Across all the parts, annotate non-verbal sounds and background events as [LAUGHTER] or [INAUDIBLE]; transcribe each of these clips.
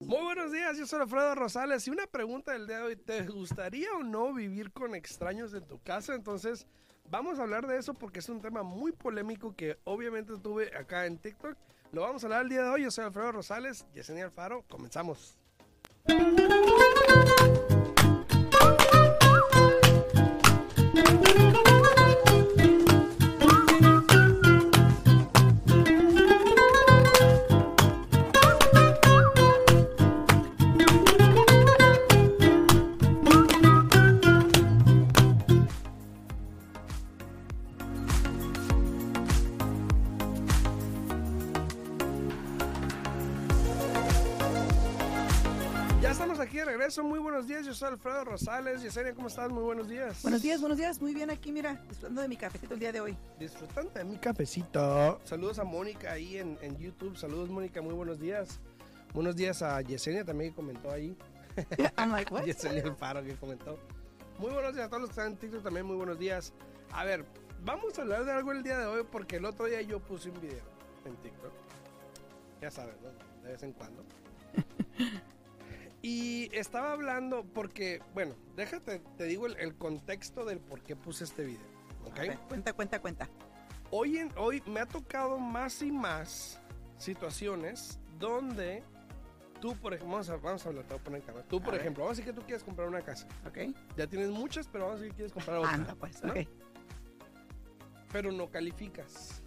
Muy buenos días, yo soy Alfredo Rosales y una pregunta del día de hoy, ¿te gustaría o no vivir con extraños en tu casa? Entonces, vamos a hablar de eso porque es un tema muy polémico que obviamente tuve acá en TikTok. Lo vamos a hablar el día de hoy, yo soy Alfredo Rosales, Yesenia Alfaro, comenzamos. Estamos aquí de regreso, muy buenos días, yo soy Alfredo Rosales. Yesenia, ¿cómo estás? Muy buenos días. Buenos días, buenos días. Muy bien aquí, mira, disfrutando de mi cafecito el día de hoy. Disfrutando de mi cafecito. Saludos a Mónica ahí en, en YouTube. Saludos, Mónica. Muy buenos días. Buenos días a Yesenia también que comentó ahí. [LAUGHS] I'm like, what? Yesenia Alfaro que comentó. Muy buenos días a todos los que están en TikTok también. Muy buenos días. A ver, vamos a hablar de algo el día de hoy porque el otro día yo puse un video en TikTok. Ya sabes, ¿no? De vez en cuando. [LAUGHS] Y estaba hablando porque, bueno, déjate, te digo el, el contexto del por qué puse este video. ¿Ok? A ver, cuenta, cuenta, cuenta. Hoy, en, hoy me ha tocado más y más situaciones donde tú, por ejemplo, vamos a, vamos a hablar, te voy a poner en cámara. Tú, por A ver. ejemplo, vamos a decir que tú quieres comprar una casa. ¿Ok? Ya tienes muchas, pero vamos a decir que quieres comprar otra. Anda, pues, ¿no? ok. Pero no calificas.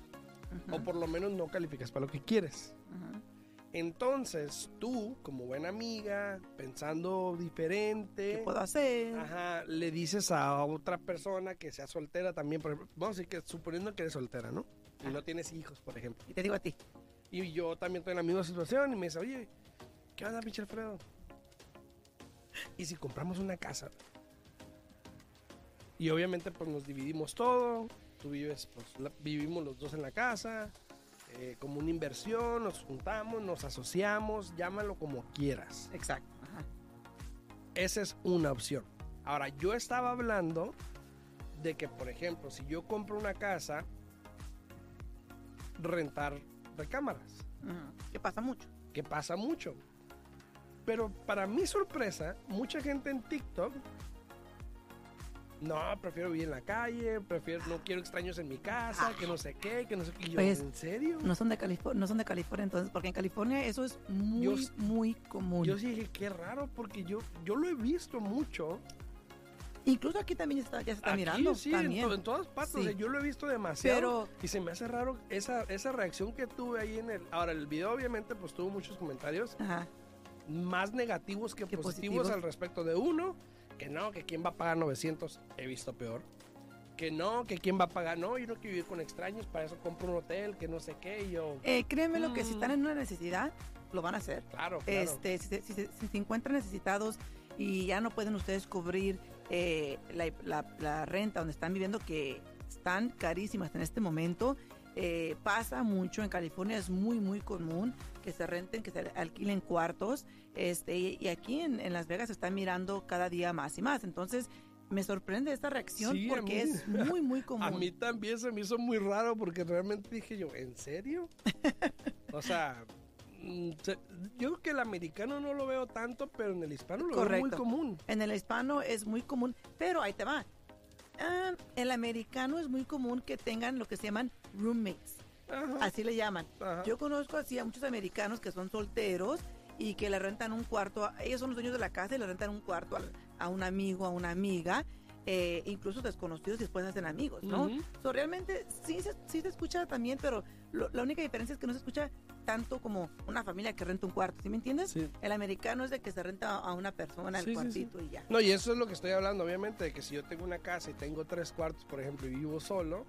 Ujú, O por lo menos no calificas para lo que quieres. ujú. Entonces, tú, como buena amiga, pensando ¿Qué diferente, puedo hacer? ajá, le dices a otra persona que sea soltera también. Por ejemplo, vamos a decir que suponiendo que eres soltera, ¿no? Y no tienes hijos, por ejemplo. Y te digo a ti. Y yo también estoy en la misma situación y me dice, oye, ¿qué onda, pinche Alfredo? ¿Y si compramos una casa? Y obviamente pues nos dividimos todo, tú vives, pues la- vivimos los dos en la casa, eh, como una inversión, nos juntamos, nos asociamos, llámalo como quieras. Exacto. Ajá. Esa es una opción. Ahora, yo estaba hablando de que, por ejemplo, si yo compro una casa, rentar recámaras. ¿Qué pasa mucho? que pasa mucho. Pero para mi sorpresa, mucha gente en TikTok, no, prefiero vivir en la calle, prefiero, no quiero extraños en mi casa, que no sé qué, que no sé qué. Yo, Pues, ¿en serio? No son de California, no son de California entonces, porque en California eso es muy, Yo muy común. Yo sí dije, qué raro, porque yo, yo lo he visto mucho. Incluso aquí también ya, está, ya se está Aquí, mirando. sí, en, también. to- en todas partes. Sí. o sea, yo lo he visto demasiado. Pero Y se me hace raro esa, esa reacción que tuve ahí en el... Ahora, el video obviamente pues tuvo muchos comentarios Ajá. más negativos que Que positivos, positivos. al respecto de uno, que no, que quién va a pagar 900, he visto peor. Que no, que quién va a pagar, no, yo no quiero vivir con extraños, para eso compro un hotel, que no sé qué, y yo, Eh, créeme lo que si Mm. están en una necesidad, lo van a hacer. claro, claro. Este, si, se- si se- si se encuentran necesitados y ya no pueden ustedes cubrir eh, la, la- la renta donde están viviendo, que están carísimas en este momento, eh, pasa mucho en California, es muy, muy común que se renten, que se alquilen cuartos, este, y, aquí en, en Las Vegas se está mirando cada día más y más. Entonces, me sorprende esta reacción Sí, porque mí- es muy, muy común. [LAUGHS] A mí también se me hizo muy raro porque realmente dije yo, ¿en serio? [LAUGHS] o sea, mm, yo creo que el americano no lo veo tanto, pero en el hispano lo veo muy común. En el hispano es muy común, pero ahí te va. Ah, el americano es muy común que tengan lo que se llaman roommates, Ajá, así le llaman. ajá. Yo conozco así a muchos americanos que son solteros y que le rentan un cuarto, a- ellos son los dueños de la casa y le rentan un cuarto a, un amigo, a una amiga, eh, incluso desconocidos y después hacen amigos, ¿no? Ujú. So, realmente sí se, sí se escucha también, pero lo- la única diferencia es que no se escucha tanto como una familia que renta un cuarto, ¿sí me entiendes? Sí. El americano es de que se renta a una persona el Sí, sí, sí. cuartito y ya. No, y eso es lo que estoy hablando, obviamente, de que si yo tengo una casa y tengo tres cuartos, por ejemplo, y vivo solo,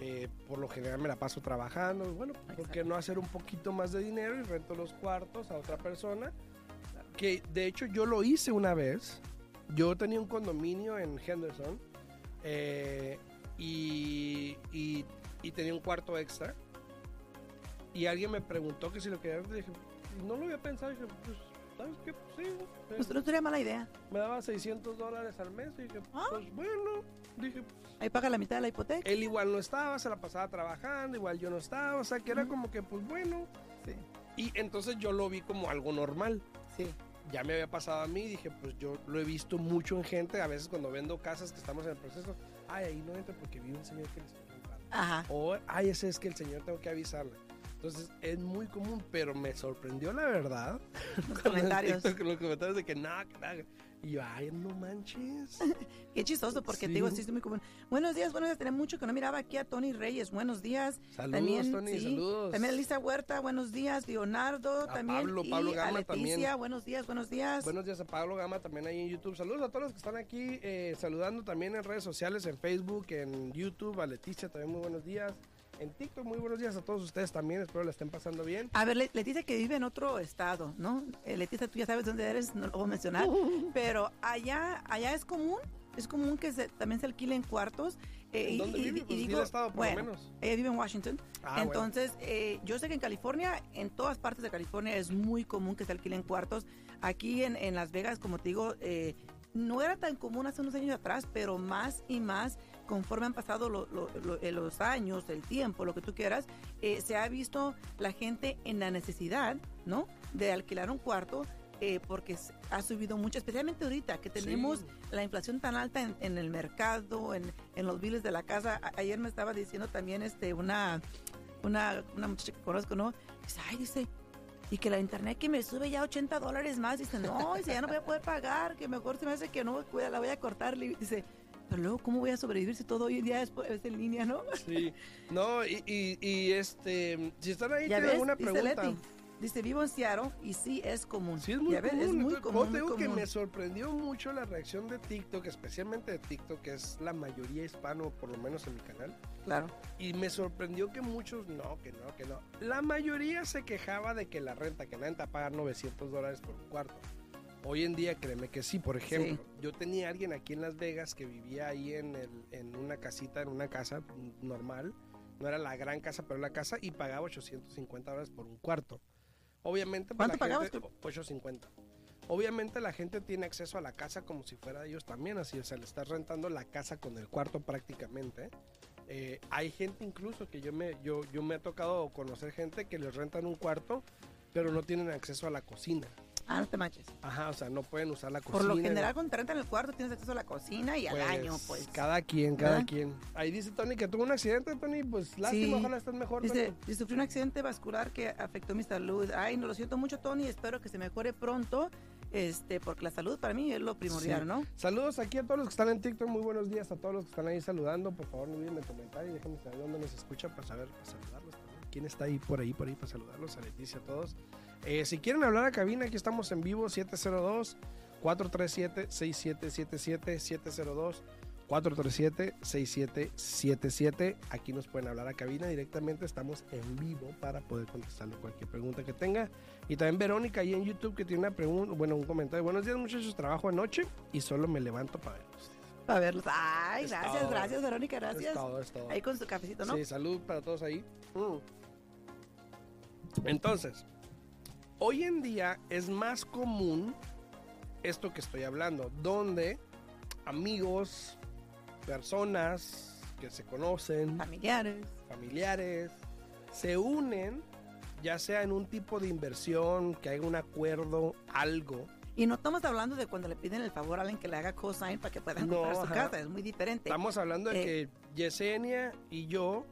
eh, por lo general me la paso trabajando. Bueno, ¿por qué Exacto. no hacer un poquito más de dinero y rento los cuartos a otra persona? Que de hecho yo lo hice una vez. Yo tenía un condominio en Henderson eh, y, y- y tenía un cuarto extra. Y alguien me preguntó que si lo quería. Dije, no lo había pensado. Dije, pues, ¿sabes qué? Pues sí. Pues no sería mala idea. me daba 600 dólares al mes. Y dije, Ah. pues bueno. Dije, pues, Ahí paga la mitad de la hipoteca. él igual no estaba, se la pasaba trabajando, igual yo no estaba. O sea, que era como que, pues bueno. Sí. Y entonces yo lo vi como algo normal. Sí. Ya me había pasado a mí, dije, pues yo lo he visto mucho en gente, a veces cuando vendo casas que estamos en el proceso, ay, ahí no entra porque vive un señor que le está rentando. Ajá. O, ay, ese es que el señor tengo que avisarle. Entonces es muy común, pero me sorprendió la verdad. [LAUGHS] Los comentarios. [LAUGHS] Los comentarios de que nada, que nada. Y yo, ay, no manches. [LAUGHS] Qué chistoso, porque Sí. te digo, sí, es muy común. Buenos días, buenos días. Tenía mucho que no miraba aquí a Tony Reyes. Buenos días. Saludos, también, Tony, sí, saludos. También Elisa Huerta, buenos días. Leonardo, A también. Pablo, y a Leticia, también. buenos días, buenos días. Buenos días a Pablo Gama también ahí en YouTube. Saludos a todos los que están aquí eh, saludando también en redes sociales, en Facebook, en YouTube, a Leticia también muy buenos días. En TikTok muy buenos días a todos ustedes también, espero la estén pasando bien. A ver, Le- Leticia que vive en otro estado, ¿no? Eh, Leticia, tú ya sabes dónde eres, no lo voy a mencionar, [LAUGHS] pero allá, allá es común, es común que se- también se alquilen cuartos. eh, ¿En y- dónde y- vive? y Pues sí, digo, el estado por bueno, lo menos. Ella vive en Washington. Ah, bueno. Entonces, eh, yo sé que en California, en todas partes de California, es muy común que se alquilen cuartos. Aquí en, en Las Vegas, como te digo, eh, no era tan común hace unos años atrás, pero más y más, conforme han pasado lo- lo- lo- eh, los años, el tiempo, lo que tú quieras, eh, se ha visto la gente en la necesidad, ¿no? De alquilar un cuarto. eh, porque ha subido mucho, especialmente ahorita que tenemos Sí. la inflación tan alta en, en el mercado, en, en los biles de la casa. A- ayer me estaba diciendo también este una, una, una muchacha que conozco, ¿no? Dice, ay, dice, y que la internet que me sube ya 80 dólares más. Dice, no, dice, ya no voy a poder pagar, que mejor se me hace que no, cuida, la voy a cortar. Dice, pero luego, ¿cómo voy a sobrevivir si todo hoy en día es, es en línea, no? Sí, no, y, y, y, este, si están ahí, tienen alguna pregunta. Leti. Dice, vivo en Seattle y sí es común. Sí, es muy común. es muy común, eso muy que me sorprendió mucho la reacción de TikTok, especialmente de TikTok, que es la mayoría hispano, por lo menos en mi canal. Claro. Y me sorprendió que muchos, no, que no, que no. La mayoría se quejaba de que la renta, que nadie te va a pagar 900 dólares por un cuarto. Hoy en día, créeme que sí. Por ejemplo, yo tenía alguien aquí en Las Vegas que vivía ahí en, el- en una casita, en una casa normal. No era la gran casa, pero la casa, y pagaba 850 dólares por un cuarto. Obviamente, pues, ¿Cuánto la pagabas gente- 850. Obviamente la gente tiene acceso a la casa como si fuera de ellos también, así, o sea, le estás rentando la casa con el cuarto prácticamente. Eh, hay gente incluso que yo me, yo, yo me ha tocado conocer gente que les rentan un cuarto, pero no tienen acceso a la cocina. Ah, no te manches. Ajá, o sea, no pueden usar la cocina. Por lo general, cuando te rentan el cuarto, tienes acceso a la cocina y al Pues, baño, pues. Cada quien, cada ¿Verdad? quien. Ahí dice Tony que tuvo un accidente, Tony, pues lástima, Sí. ojalá estés mejor. Dice, y sufrí un accidente vascular que afectó mi salud. Ay, no lo siento mucho, Tony. Espero que se mejore pronto. Este, porque la salud para mí es lo primordial, Sí. ¿no? Saludos aquí a todos los que están en TikTok, muy buenos días a todos los que están ahí saludando. Por favor, no olviden de comentar y déjenme saber dónde nos escuchan para saber, para saludarlos también. ¿Quién está ahí por ahí, por ahí para saludarlos? A Leticia, a todos. Eh, si quieren hablar a cabina, aquí estamos en vivo, 702-437-6777, 702 437-6777. Aquí nos pueden hablar a cabina directamente. Estamos en vivo para poder contestarle cualquier pregunta que tenga. Y también Verónica ahí en YouTube que tiene una pregunta, bueno, un comentario. Buenos días muchachos, trabajo anoche y solo me levanto para verlos. Para verlos. Ay, Es gracias, todo. gracias, Verónica, Es gracias. todo, es todo. Ahí con su cafecito, ¿no? Sí, salud para todos ahí. Mm. Entonces, hoy en día es más común esto que estoy hablando, donde amigos, personas que se conocen, Familiares. familiares, se unen, ya sea en un tipo de inversión, que haya un acuerdo, algo. Y no estamos hablando de cuando le piden el favor a alguien que le haga cosign para que puedan No, comprar su ajá. casa. Es muy diferente. Estamos hablando de Eh. que Yesenia y yo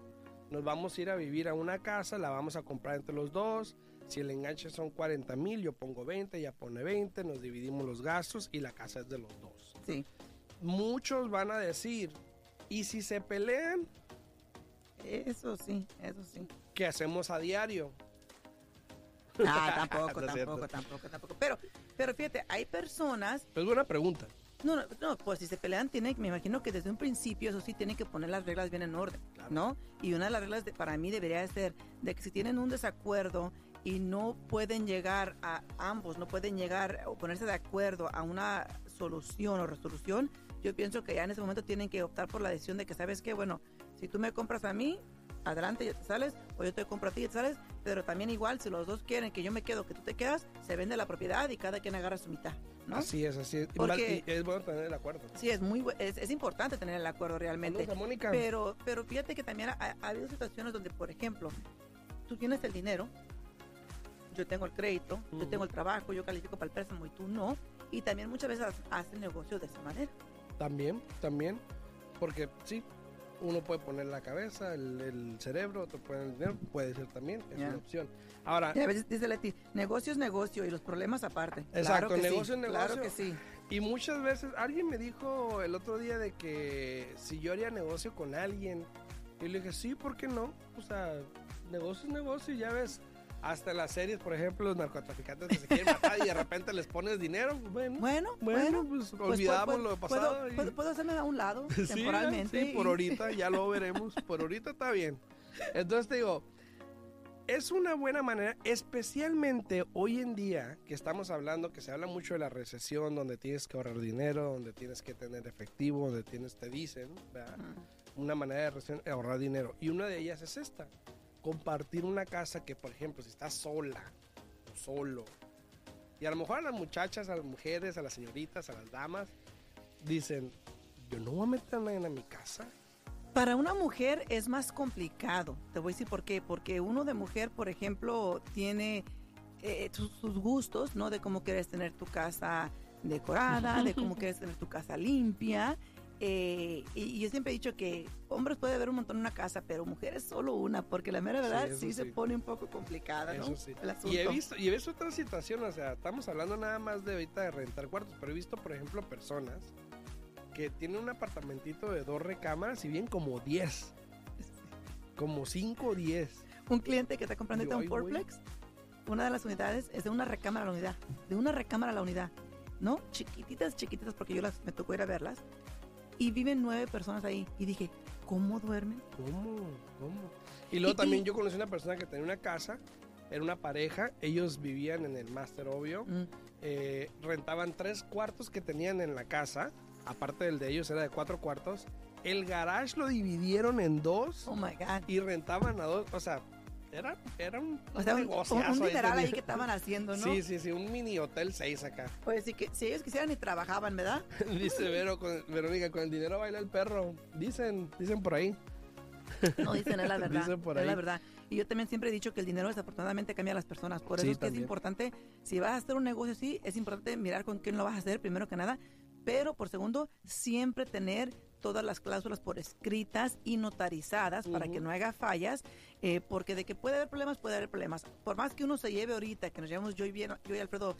nos vamos a ir a vivir a una casa, la vamos a comprar entre los dos. Si el enganche son 40 mil, yo pongo 20, ella pone 20, nos dividimos los gastos y la casa es de los dos. Sí. Muchos van a decir, ¿y si se pelean? Eso sí, eso sí. ¿Qué hacemos a diario? Ah, [LAUGHS] tampoco, No tampoco, tampoco, tampoco. Pero, pero fíjate, hay personas Es buena pregunta. No, no, no, pues si se pelean, tiene, me imagino que desde un principio, eso sí, tienen que poner las reglas bien en orden, Claro. ¿no? Y una de las reglas de- para mí debería de ser de que si tienen un desacuerdo y no pueden llegar a ambos, no pueden llegar o ponerse de acuerdo a una solución o resolución, yo pienso que ya en ese momento tienen que optar por la decisión de que, ¿sabes qué? Bueno, si tú me compras a mí, adelante, ya te sales, o yo te compro a ti y te sales, pero también igual, si los dos quieren que yo me quedo, que tú te quedas, se vende la propiedad y cada quien agarra su mitad, ¿no? Así es, así es. Y Porque- y es bueno tener el acuerdo. Sí, es muy, es, es importante tener el acuerdo realmente. Mónica. Pero, pero fíjate que también ha, ha habido situaciones donde, por ejemplo, tú tienes el dinero, yo tengo el crédito, yo tengo el trabajo, yo califico para el préstamo y tú no. Y también muchas veces ha- hacen negocios de esa manera. También, también. Porque sí, uno puede poner la cabeza, el, el cerebro, otro puede el dinero, puede ser también, es una opción. Ahora, Y a veces dice Leti, negocio es negocio y los problemas aparte. Exacto, claro negocio sí, es Claro negocio. que sí. y muchas veces, alguien me dijo el otro día de que si yo haría negocio con alguien, y le dije, sí, ¿por qué no? O sea, negocio es negocio, y ya ves, hasta las series, por ejemplo, los narcotraficantes que se quieren matar y de repente les pones dinero, bueno, Bueno, bueno, bueno. pues pues, olvidamos puedo- lo pasado. Puedo, y- puedo- puedo hacerme a un lado [LAUGHS] Sí, temporalmente. sí, por y- ahorita [LAUGHS] ya lo veremos. Por ahorita está bien. Entonces te digo, es una buena manera, especialmente hoy en día que estamos hablando, que se habla mucho de la recesión, donde tienes que ahorrar dinero, donde tienes que tener efectivo, donde tienes, te dicen, ¿verdad? Una manera de ahorrar dinero. Y una de ellas es esta, compartir una casa que, por ejemplo, si estás sola o solo, y a lo mejor a las muchachas, a las mujeres, a las señoritas, a las damas, dicen, yo no voy a meter a nadie en mi casa. Para una mujer es más complicado. Te voy a decir por qué. Porque uno de mujer, por ejemplo, tiene eh, sus, sus gustos, ¿no? De cómo quieres tener tu casa decorada, de cómo [LAUGHS] quieres tener tu casa limpia. Eh, y, yo siempre he dicho que hombres puede haber un montón en una casa, pero mujeres solo una, porque la mera Sí, verdad sí, se sí. pone un poco complicada, ¿no? Eso sí. El asunto. Y he visto, y he visto otra situación, o sea, estamos hablando nada más de ahorita de rentar cuartos, pero he visto, por ejemplo, personas que tienen un apartamentito de dos recámaras y bien como 10, como 5 o 10. Un cliente que está comprando Digo, un fourplex, una de las unidades es de una recámara a la unidad, de una recámara a la unidad, ¿no? Chiquititas, chiquititas, porque yo las, me tocó ir a verlas, y viven nueve personas ahí. Y dije, ¿cómo duermen? ¿Cómo? ¿Cómo? Y luego Y- también y- yo conocí una persona que tenía una casa, era una pareja, ellos vivían en el máster, obvio, Mm. eh, rentaban tres cuartos que tenían en la casa, aparte del de ellos era de cuatro cuartos, el garage lo dividieron en dos Oh my God. y rentaban a dos, o sea, era, era un, O sea, un, un ahí que estaban haciendo, ¿no? Sí, sí, sí, un mini hotel 6 acá. Pues sí, que si ellos quisieran y trabajaban, ¿verdad? [LAUGHS] Dice Vero, con, Verónica, con el dinero baila el perro. Dicen, dicen por ahí. No dicen, es la [LAUGHS] verdad. Dicen por Es la verdad. Y yo también siempre he dicho que el dinero desafortunadamente cambia a las personas. Por eso Sí, es que también. es importante, si vas a hacer un negocio así, es importante mirar con quién lo vas a hacer, primero que nada. Pero por segundo, siempre tener todas las cláusulas por escritas y notarizadas para que no haya fallas, eh, porque de que puede haber problemas, puede haber problemas. Por más que uno se lleve ahorita, que nos llevamos yo y, bien, yo y Alfredo,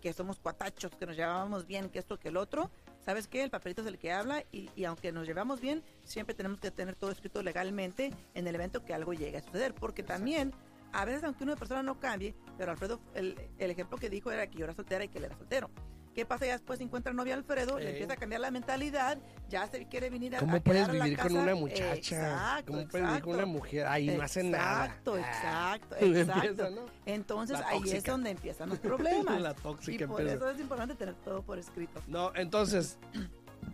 que somos cuatachos, que nos llevamos bien, que esto, que el otro, ¿sabes qué? El papelito es el que habla y, y aunque nos llevamos bien, siempre tenemos que tener todo escrito legalmente en el evento que algo llegue a suceder, porque también, a veces aunque una persona no cambie, pero Alfredo, el, el ejemplo que dijo era que yo era soltera y que él era soltero. ¿Qué pasa ya después encuentra novia Alfredo? Le empieza a cambiar la mentalidad, ya se quiere venir a, ¿Cómo a puedes quedar a la vivir con una muchacha? Exacto, ¿Cómo puedes vivir con una exacto. mujer? Ay, no hace nada. Exacto, Ah. exacto, [LAUGHS] Empieza, exacto. ¿no? Entonces ahí es donde empiezan los problemas. [LAUGHS] La y tóxica por empieza. eso es importante tener todo por escrito. No, entonces,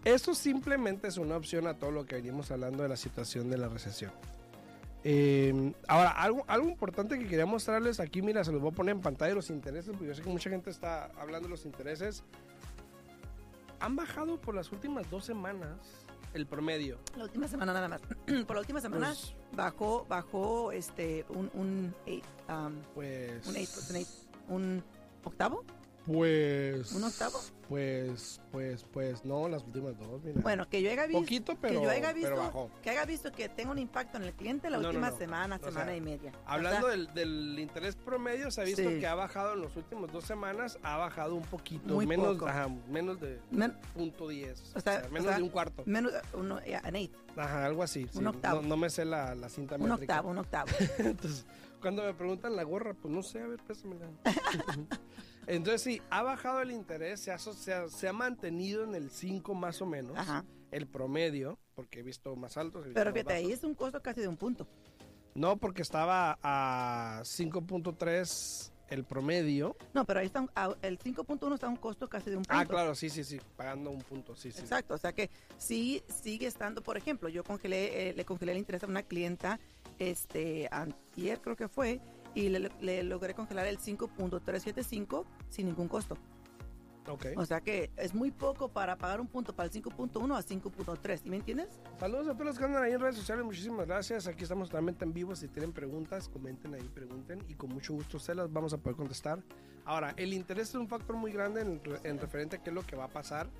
eso simplemente es una opción a todo lo que venimos hablando de la situación de la recesión. Eh, ahora, algo, algo importante que quería mostrarles aquí, mira, se los voy a poner en pantalla los intereses, porque yo sé que mucha gente está hablando de los intereses. Han bajado por las últimas dos semanas el promedio. La última semana nada más. [CLEARS THROAT] por la última semana Pues, bajó, bajó este un un eight, um, pues, un eight, eight? un octavo, pues, un octavo. Pues, pues, pues, no, las últimas dos, mira. Bueno, que yo haya visto poquito, pero, que yo haya pero visto bajó. que haya visto que tenga un impacto en el cliente la No, última no. semana, O semana sea, y media. Hablando O sea, del, del interés promedio, se ha visto Sí. que ha bajado en las últimas dos semanas, ha bajado un poquito, Muy menos, poco. ajá, menos de men- punto 10, O sea, o menos sea, de un cuarto, menos uno, yeah, an eight, ajá, algo así, sí, un octavo. No, no me sé la, la cinta un métrica. octavo, un octavo. [LAUGHS] Entonces, cuando me preguntan la gorra, pues no sé, a ver, pésamela. [LAUGHS] Entonces sí, ha bajado el interés, se ha, se ha, se ha mantenido en el 5 más o menos, Ajá. el promedio, porque he visto más altos. visto Pero fíjate, ahí es un costo casi de un punto. No, porque estaba a 5.3 el promedio. No, pero ahí está un- el 5.1 está a un costo casi de un punto. Ah, claro, sí, sí, sí, pagando un punto, sí, sí. Exacto, o sea que sí sigue estando, por ejemplo, yo congelé, eh, le congelé el interés a una clienta este, antier creo que fue, y le, le logré congelar el 5.375 sin ningún costo. Ok. O sea que es muy poco para pagar un punto para el 5.1 a 5.3, ¿sí me entiendes? Saludos a todos los que andan ahí en redes sociales, muchísimas gracias. Aquí estamos totalmente en vivo. Si tienen preguntas, comenten ahí, pregunten y con mucho gusto se las vamos a poder contestar. Ahora, el interés es un factor muy grande en, en referente a qué es lo que va a pasar.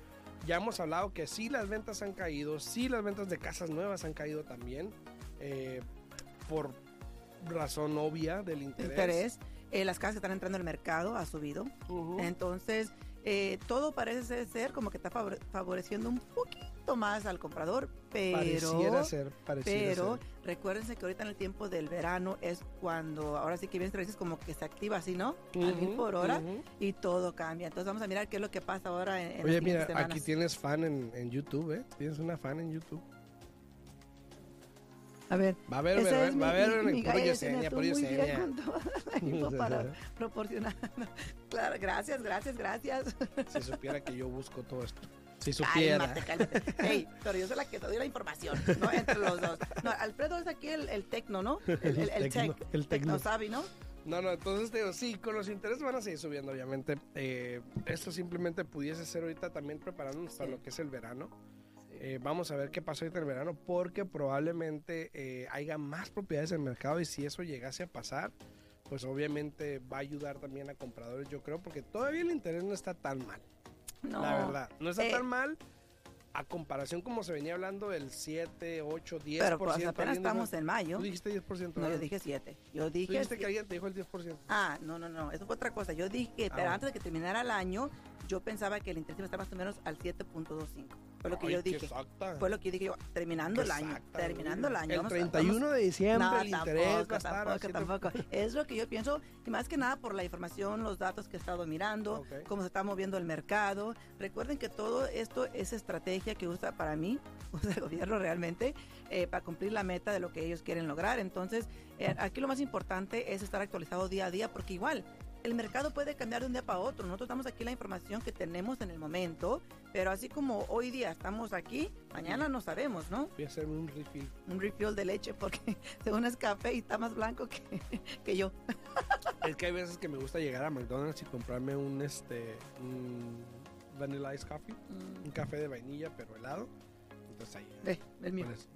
Ya hemos hablado que sí las ventas han caído, sí las ventas de casas nuevas han caído también, eh, por razón obvia del interés. Interés. Eh, las casas que están entrando al mercado ha subido. Entonces, eh, todo parece ser como que está favore- favoreciendo un poquito más al comprador, pero... pareciera ser, pareciera Pero ser. recuérdense que ahorita en el tiempo del verano es cuando, ahora sí que bien veces como que se activa así, ¿no? A mil Ujú, por hora y todo cambia. Entonces vamos a mirar qué es lo que pasa ahora en, en Oye, mira, semanas. aquí tienes fan en, en YouTube, ¿eh? Tienes una fan en YouTube. A ver. Va a haber, va, es va a haber mi- mi Yesenia, muy bien con [LAUGHS] para proporcionar. [LAUGHS] Claro, gracias, gracias, gracias. [LAUGHS] Si supiera que yo busco todo esto. Si supiera. cálmate. Ey, pero yo soy la que te doy la información, ¿no? Entre los dos. No, Alfredo es aquí el, el tecno, ¿no? El, el, el El tecno, tech. el tecno. sabe, ¿no? No, no, entonces te digo, sí, con los intereses van a seguir subiendo, obviamente. Eh, esto simplemente pudiese ser ahorita también preparándonos para Sí. lo que es el verano. Eh, vamos a ver qué pasa ahorita en el verano, porque probablemente eh, haya más propiedades en el mercado y si eso llegase a pasar, pues obviamente va a ayudar también a compradores, yo creo, porque todavía el interés no está tan mal. No. la verdad. No está Eh, tan mal a comparación como se venía hablando del 7, 8, 10%. Pero pues apenas estamos en mayo. Tú dijiste 10%. No, yo ¿verdad? dije 7. Yo Tú dije. dijiste que alguien te dijo el 10%. Ah, no, no, no. Eso fue otra cosa. Yo dije, pero bueno. antes de que terminara el año, yo pensaba que el interés iba a estar más o menos al 7.25. Fue lo que Ay, yo dije. Fue lo que yo dije yo, terminando Qué el año. terminando el año. El vamos a- 31 de diciembre No, el interés tampoco, tampoco, 7. tampoco. [LAUGHS] Es lo que yo pienso, y más que nada por la información, los datos que he estado mirando, Ok. cómo se está moviendo el mercado. Recuerden que todo esto es estrategia que usa para mí, [LAUGHS] usa el gobierno realmente, eh, para cumplir la meta de lo que ellos quieren lograr. Entonces, eh, aquí lo más importante es estar actualizado día a día, porque igual el mercado puede cambiar de un día para otro. Nosotros damos aquí la información que tenemos en el momento, pero así como hoy día estamos aquí, mañana no sabemos, ¿no? Voy a hacer un refill. un refill de leche porque [LAUGHS] según es café y está más blanco que, [LAUGHS] que yo. Es que hay veces que me gusta llegar a McDonald's y comprarme un este un vanilla ice coffee, un café de vainilla pero helado. Entonces ahí. Ve, el mío, pues,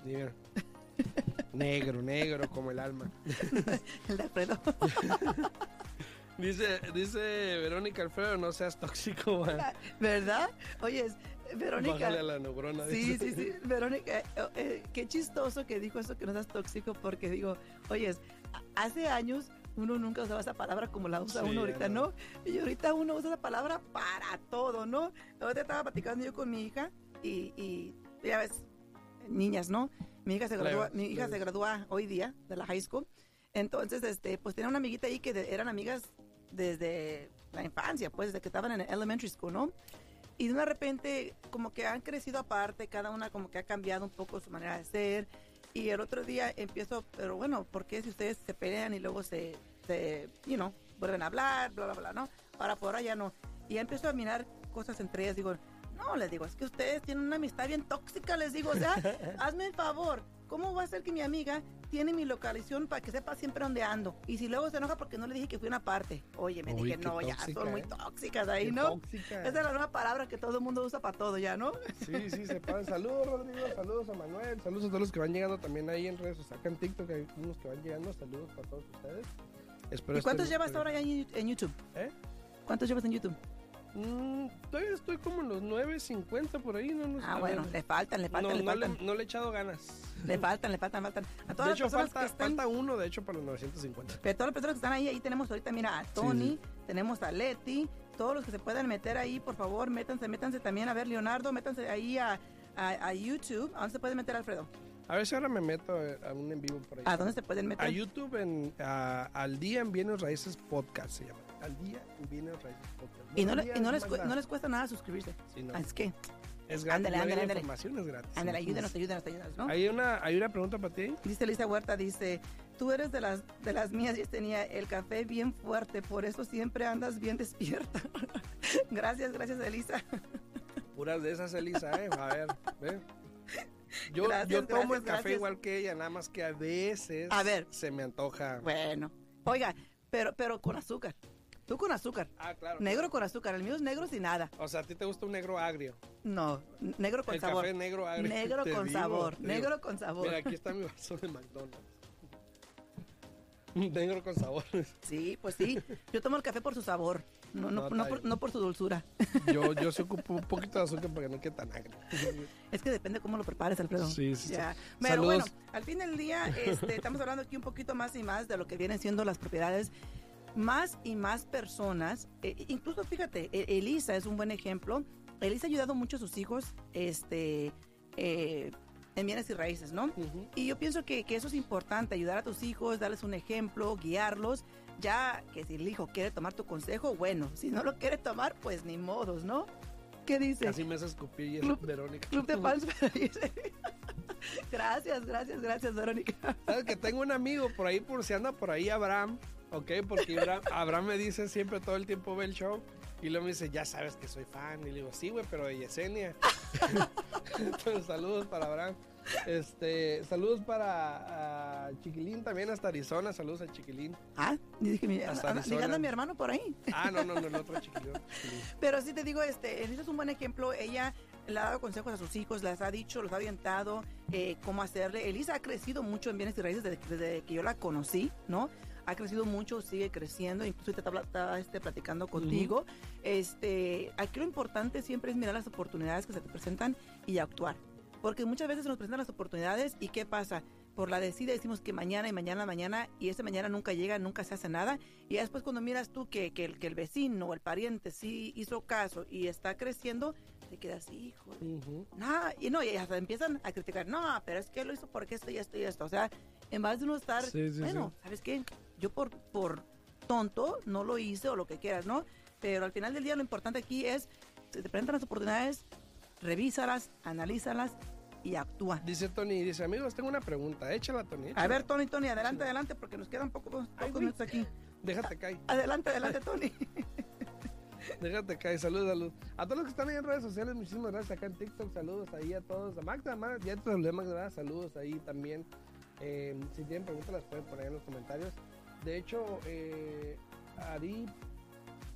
negro, negro como el alma. [LAUGHS] el de Alfredo. Dice, dice Verónica Alfredo, no seas tóxico, man. ¿Verdad? Oye, Verónica. Bájale a la neurona. Sí, dice. sí, sí. Verónica, eh, eh, qué chistoso que dijo eso que no seas tóxico porque digo, oye, hace años uno nunca usaba esa palabra como la usa Sí, uno ahorita, no. ¿no? Y ahorita uno usa esa palabra para todo, ¿no? Ahorita estaba platicando yo con mi hija y, y ya ves, niñas, ¿no? Mi hija se gradúa, mi hija se gradúa hoy día de la high school. Entonces, este, pues tenía una amiguita ahí que de- eran amigas desde la infancia, pues desde que estaban en elementary school, ¿no? Y de repente como que han crecido aparte, cada una como que ha cambiado un poco su manera de ser. Y el otro día empiezo, pero bueno, ¿por qué si ustedes se pelean y luego se, se you know, vuelven a hablar, bla, bla, bla, ¿no? Para por allá no. Y ya empiezo a mirar cosas entre ellas, digo, no, les digo, es que ustedes tienen una amistad bien tóxica, les digo, o sea, [LAUGHS] hazme el favor, ¿cómo va a ser que mi amiga tiene mi localización para que sepa siempre dónde ando? Y si luego se enoja porque no le dije que fui una parte, oye, me Uy, dije, no, ya son muy ¿eh? tóxicas ahí, Qué ¿no? tóxica. Esa es la nueva palabra que todo el mundo usa para todo ya, ¿no? Sí, sí, se. Saludos, Rodrigo. Saludos a Manuel. Saludos a todos los que van llegando también ahí en redes sociales. Acá en TikTok hay unos que van llegando. Saludos para todos ustedes. Espero ¿Y cuántos llevas ahora ya en YouTube? ¿Eh? ¿Cuántos llevas en YouTube? Mm, todavía estoy como en los 9.50 por ahí. No, no Ah, bueno, le faltan, le faltan, no, le no, faltan. le, no le he echado ganas. Le faltan, le faltan, faltan. A todas De las hecho, personas falta, que están, falta uno, de hecho, para los 950. pero todas las personas que están ahí, ahí tenemos ahorita, mira, a Tony, sí. tenemos a Leti, todos los que se puedan meter ahí, por favor, métanse, métanse también a ver Leonardo, métanse ahí a, a, a YouTube. ¿A dónde se puede meter, Alfredo? A ver si ahora me meto a un en vivo por ahí. ¿A dónde se pueden meter? A YouTube, en, a- al día en Bienes Raíces Podcast se llama. Al día en Bienes Raíces Podcast. Y no, le- y no es les, cu- no les cuesta nada suscribirse. Sí, no. Es que, Es gratis. Ándale, ándale, ándale. información es gratis. ándale, Entonces, ayúdenos, ayúdenos, ayúdenos, ¿no? Hay una, hay una pregunta para ti. Dice Elisa Huerta, dice, tú eres de las, de las mías y tenía el café bien fuerte, por eso siempre andas bien despierta. [LAUGHS] gracias, gracias Elisa. Puras de esas, Elisa, ¿eh? A ver, ve. Yo, Gracias, yo tomo gracias, el café gracias. igual que ella, nada más que a veces A ver. se me antoja. Bueno, oiga, pero, pero con azúcar. Tú con azúcar. Ah, claro. Negro con azúcar. El mío es negro sin nada. O sea, a ti te gusta un negro agrio. No, negro con el sabor. café negro agrio. [LAUGHS] Negro Te con digo, sabor. digo. Negro con sabor. Mira, aquí está mi vaso de McDonald's. [LAUGHS] negro con sabor. Sí, pues sí. Yo tomo el café por su sabor, no, no, No, por, bien. no por su dulzura. [LAUGHS] Yo, yo se ocupo un poquito de azúcar para que no quede tan agrio. Es que depende cómo lo prepares, Alfredo. Sí, sí. Pero Saludos. bueno, al fin del día este, estamos hablando aquí un poquito más y más de lo que vienen siendo las propiedades. Más y más personas, eh, incluso fíjate, e- Elisa es un buen ejemplo. Elisa ha ayudado mucho a sus hijos este, eh, en bienes y raíces, ¿no? Y yo pienso que, que eso es importante, ayudar a tus hijos, darles un ejemplo, guiarlos. Ya que si el hijo quiere tomar tu consejo, bueno, si no lo quiere tomar, pues ni modos, ¿no? ¿Qué dice? Casi me hace escupir Club- Verónica. Club de [LAUGHS] dice. [LAUGHS] gracias, gracias, gracias, Verónica. ¿Sabes que tengo un amigo por ahí, por si anda por ahí, Abraham? ¿Ok? Porque Abraham, Abraham me dice siempre todo el tiempo ve el show. Y luego me dice, ya sabes que soy fan. Y le digo, sí, güey, pero de Yesenia. [LAUGHS] Entonces, saludos para Abraham. Este, saludos para ah, Chiquilín también hasta Arizona. Saludos a Chiquilín. Ah, dije, mi, ligando a mi hermano por ahí. Ah, no, no, no, el otro Chiquilín. Chiquilín. [LAUGHS] Pero sí te digo, este, Elisa es un buen ejemplo. Ella le ha dado consejos a sus hijos, les ha dicho, los ha orientado eh, cómo hacerle. Elisa ha crecido mucho en bienes y raíces desde, desde que yo la conocí, ¿no? Ha crecido mucho, sigue creciendo, incluso te está, está, este, platicando contigo. este, aquí lo importante siempre es mirar las oportunidades que se te presentan y actuar. Porque muchas veces se nos presentan las oportunidades y ¿qué pasa? Por la decida decimos que mañana y mañana, mañana, y ese mañana nunca llega, nunca se hace nada. Y después cuando miras tú que, que, el, que el vecino o el pariente sí hizo caso y está creciendo, te quedas, hijo, Ujú. no, y no, y hasta empiezan a criticar, no, pero es que lo hizo porque esto y esto y esto. O sea, en vez de uno estar, Sí, sí, bueno, ¿sabes qué? Yo por, por tonto no lo hice o lo que quieras, ¿no? Pero al final del día lo importante aquí es, si te presentan las oportunidades, revísalas, analízalas y actúa. Dice Tony, dice, amigos, tengo una pregunta. Échala, Tony. A ver, Tony, Tony, adelante, adelante, porque nos quedan pocos, pocos Ay, minutos aquí. Déjate caer. [LAUGHS] Adelante, adelante, Tony. [LAUGHS] Déjate caer, saludos, saludos. A todos los que están ahí en redes sociales, muchísimas gracias acá en TikTok, saludos ahí a todos. A Magda, Magda, ya te saludé, Magda, saludos ahí también. Eh, si tienen preguntas las pueden poner en los comentarios. De hecho, eh, Ari,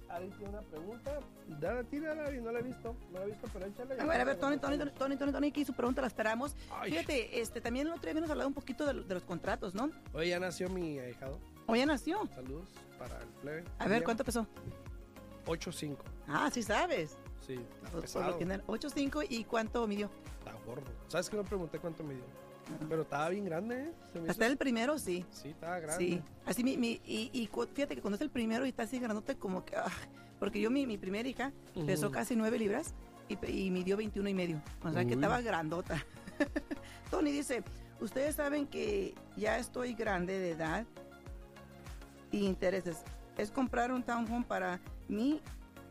Ari tiene una pregunta. Dale, tírala, Ari, no la he visto, no la he visto, pero échale. A ver, a ver, Tony, Tony, Tony, Tony, Tony, Tony, aquí su pregunta la esperamos. Ay. Fíjate, este, también el otro día habíamos hablado un poquito de, de los contratos, ¿no? Oye, ya nació mi ahijado. O ya nació. Saludos para el plebe. A ver, ¿cuánto pesó? 8.5. Ah, sí sabes. Sí, está pesado. lo general, 8.5 y cuánto midió. Está gordo. ¿Sabes que no pregunté cuánto me dio? Pero estaba bien grande, ¿eh? Se me Hasta hizo- el primero, sí. Sí, estaba grande. Sí. Así mi, mi y, y fíjate que cuando es el primero y está así grandote como que, ah, porque yo mi, mi primera hija pesó Ujú. casi 9 libras y, y midió 21 y medio. O sea que Uy. estaba grandota. [LAUGHS] Tony dice, ustedes saben que ya estoy grande de edad y intereses. Es comprar un townhome para mí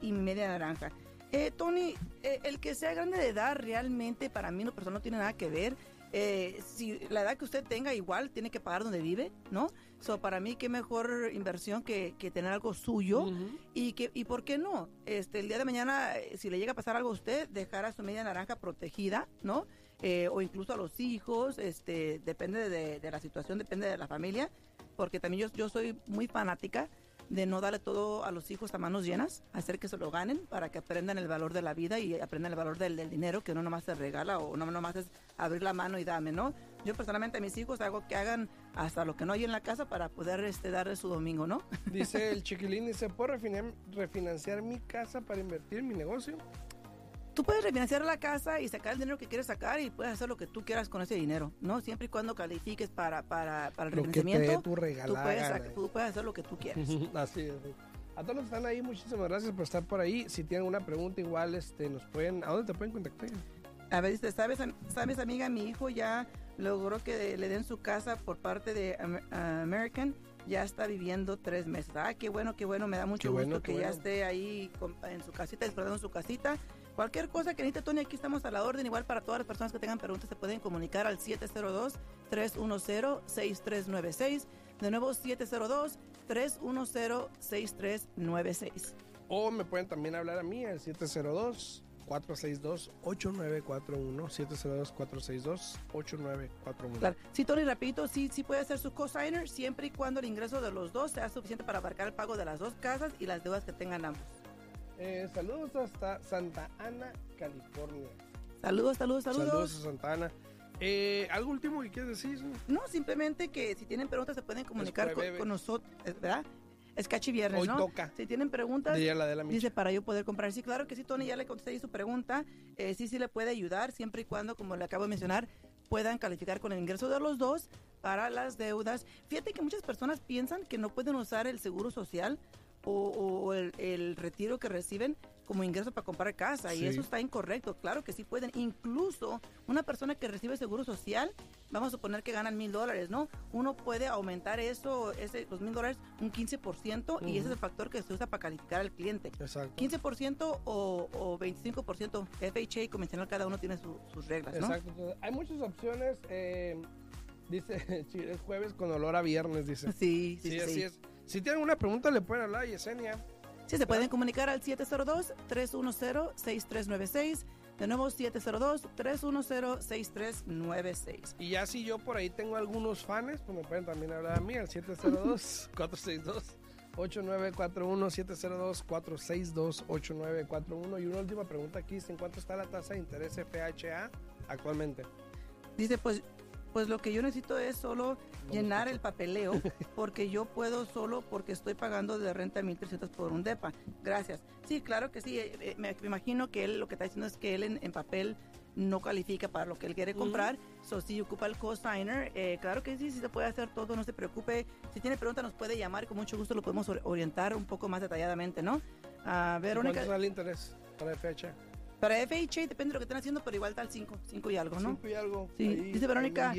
y media naranja. Eh, Tony, eh, el que sea grande de edad realmente para mí no, persona no tiene nada que ver. Eh, si la edad que usted tenga igual tiene que pagar donde vive, ¿no? So, para mí qué mejor inversión que, que tener algo suyo y que y por qué no este el día de mañana eh, si le llega a pasar algo a usted dejar a su media naranja protegida no Eh, o incluso a los hijos este depende de, de la situación depende de la familia porque también yo, yo soy muy fanática de no darle todo a los hijos a manos llenas, hacer que se lo ganen para que aprendan el valor de la vida y aprendan el valor del, del dinero que no nomás se regala o no nomás es abrir la mano y dame, ¿no? Yo personalmente a mis hijos hago que hagan hasta lo que no hay en la casa para poder este, darle su domingo, ¿no? [LAUGHS] Dice el chiquilín, dice, ¿puedo refina- refinanciar mi casa para invertir en mi negocio? Tú puedes refinanciar la casa y sacar el dinero que quieres sacar y puedes hacer lo que tú quieras con ese dinero, ¿no? Siempre y cuando califiques para, para, para el Lo refinanciamiento, tú puedes, tú puedes hacer lo que tú quieras. [LAUGHS] Así es. A todos los que están ahí, muchísimas gracias por estar por ahí. Si tienen una pregunta igual, este, nos pueden, ¿a dónde te pueden contactar? A ver, dice, ¿sabes, am- ¿sabes, amiga? Mi hijo ya logró que le den su casa por parte de Am- American. Ya está viviendo tres meses. Ah, qué bueno, qué bueno. Me da mucho Qué gusto que ya esté ahí en su casita, disfrutando su casita. Cualquier cosa que necesite, Tony, aquí estamos a la orden. Igual para todas las personas que tengan preguntas, se pueden comunicar al 702-310-6396. De nuevo, 702-310-6396. O me pueden también hablar a mí al 702 462-8941, 702-462-8941. Claro. Sí, Tony, rapidito, sí, sí puede ser su cosigner siempre y cuando el ingreso de los dos sea suficiente para abarcar el pago de las dos casas y las deudas que tengan ambos. Eh, saludos hasta Santa Ana, California. Saludos, saludos, saludos. Saludos a Santa Ana. Eh, ¿Algo último que quieres decir? No, simplemente que si tienen preguntas se pueden comunicar con, con nosotros, ¿verdad? Es cachi viernes, Hoy ¿no? toca. Si tienen preguntas, Diría la de la Micha. dice para yo poder comprar. Sí, claro que sí, Tony, ya le contesté ahí su pregunta. Eh, sí, sí le puede ayudar, siempre y cuando, como le acabo de mencionar, puedan calificar con el ingreso de los dos para las deudas. Fíjate que muchas personas piensan que no pueden usar el seguro social o, o el, el retiro que reciben como ingreso para comprar casa Sí. y eso está incorrecto. Claro que sí pueden. Incluso una persona que recibe seguro social, vamos a suponer que ganan mil dólares, ¿no? Uno puede aumentar eso, ese, los mil dólares, un 15% y ese es el factor que se usa para calificar al cliente. Exacto. 15% o, o 25%, FHA convencional, cada uno tiene su- sus reglas, ¿no? Exacto. Entonces, hay muchas opciones. eh, dice, [LAUGHS] es jueves con olor a viernes, dice. Sí, sí, Sí, sí. así sí. es. Si tienen alguna pregunta, le pueden hablar a Yesenia. Sí, se pueden comunicar al 702-310-6396. De nuevo, 702-310-6396. Y ya si yo por ahí tengo algunos fans, pues me pueden también hablar a mí al 702-462. 8941 702 8941 y una última pregunta aquí, ¿en cuánto está la tasa de interés FHA actualmente? Dice, pues, pues lo que yo necesito es solo llenar el papeleo, [LAUGHS] porque yo puedo solo porque estoy pagando de renta 1.300 por un DEPA. Gracias. Sí, claro que sí. eh, eh, me, me imagino que él lo que está diciendo es que él en, en papel no califica para lo que él quiere comprar. So, si ocupa el cosigner, eh, claro que sí, sí se puede hacer todo, no se preocupe. Si tiene preguntas nos puede llamar, con mucho gusto lo podemos or- orientar un poco más detalladamente, ¿no? ¿Y Verónica, ¿Cuánto sale el interés para FHA? Para FHA depende de lo que estén haciendo, pero igual está al 5, 5 y algo, ¿no? Cinco y algo. Sí, ahí, dice Verónica.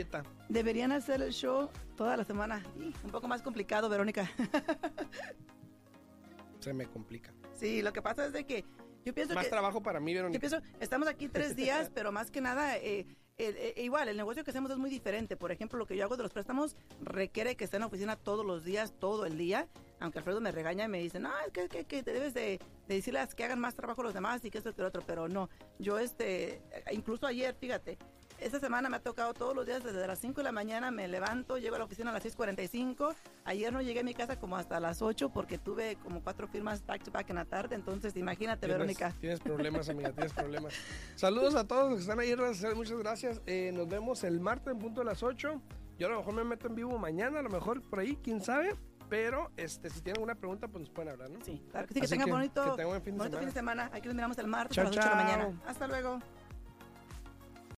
Deberían hacer el show toda la semana. Y un poco más complicado, Verónica. [LAUGHS] Se me complica. sí, lo que pasa es de que yo pienso Más que... trabajo para mí, Yo Verónica. pienso, estamos aquí tres [LAUGHS] días, pero más que nada, eh, eh, eh, igual, el negocio que hacemos es muy diferente. Por ejemplo, lo que yo hago de los préstamos requiere que esté en la oficina todos los días, todo el día. Aunque Alfredo me regaña y me dice, no, es que, que, que te debes de, de decirles que hagan más trabajo a los demás y que esto que lo otro. Pero no, yo este, incluso ayer, fíjate, esta semana me ha tocado todos los días desde las 5 de la mañana, me levanto, llego a la oficina a las 6.45. Ayer no llegué a mi casa como hasta las 8 porque tuve como cuatro firmas back to back en la tarde. Entonces, imagínate, Tienes- Verónica. Tienes problemas, amiga, tienes problemas. Saludos a todos los que están ahí, muchas gracias. Eh, nos vemos el martes en punto de las 8. Yo a lo mejor me meto en vivo mañana, a lo mejor por ahí, quién sabe. Pero este, si tienen alguna pregunta, pues nos pueden hablar, ¿no? Sí, claro que sí, que Así tengan que- bonito, que tengan buen fin de bonito semana. fin de semana. Aquí nos miramos el martes Chao, a las 8 de la mañana. Hasta luego.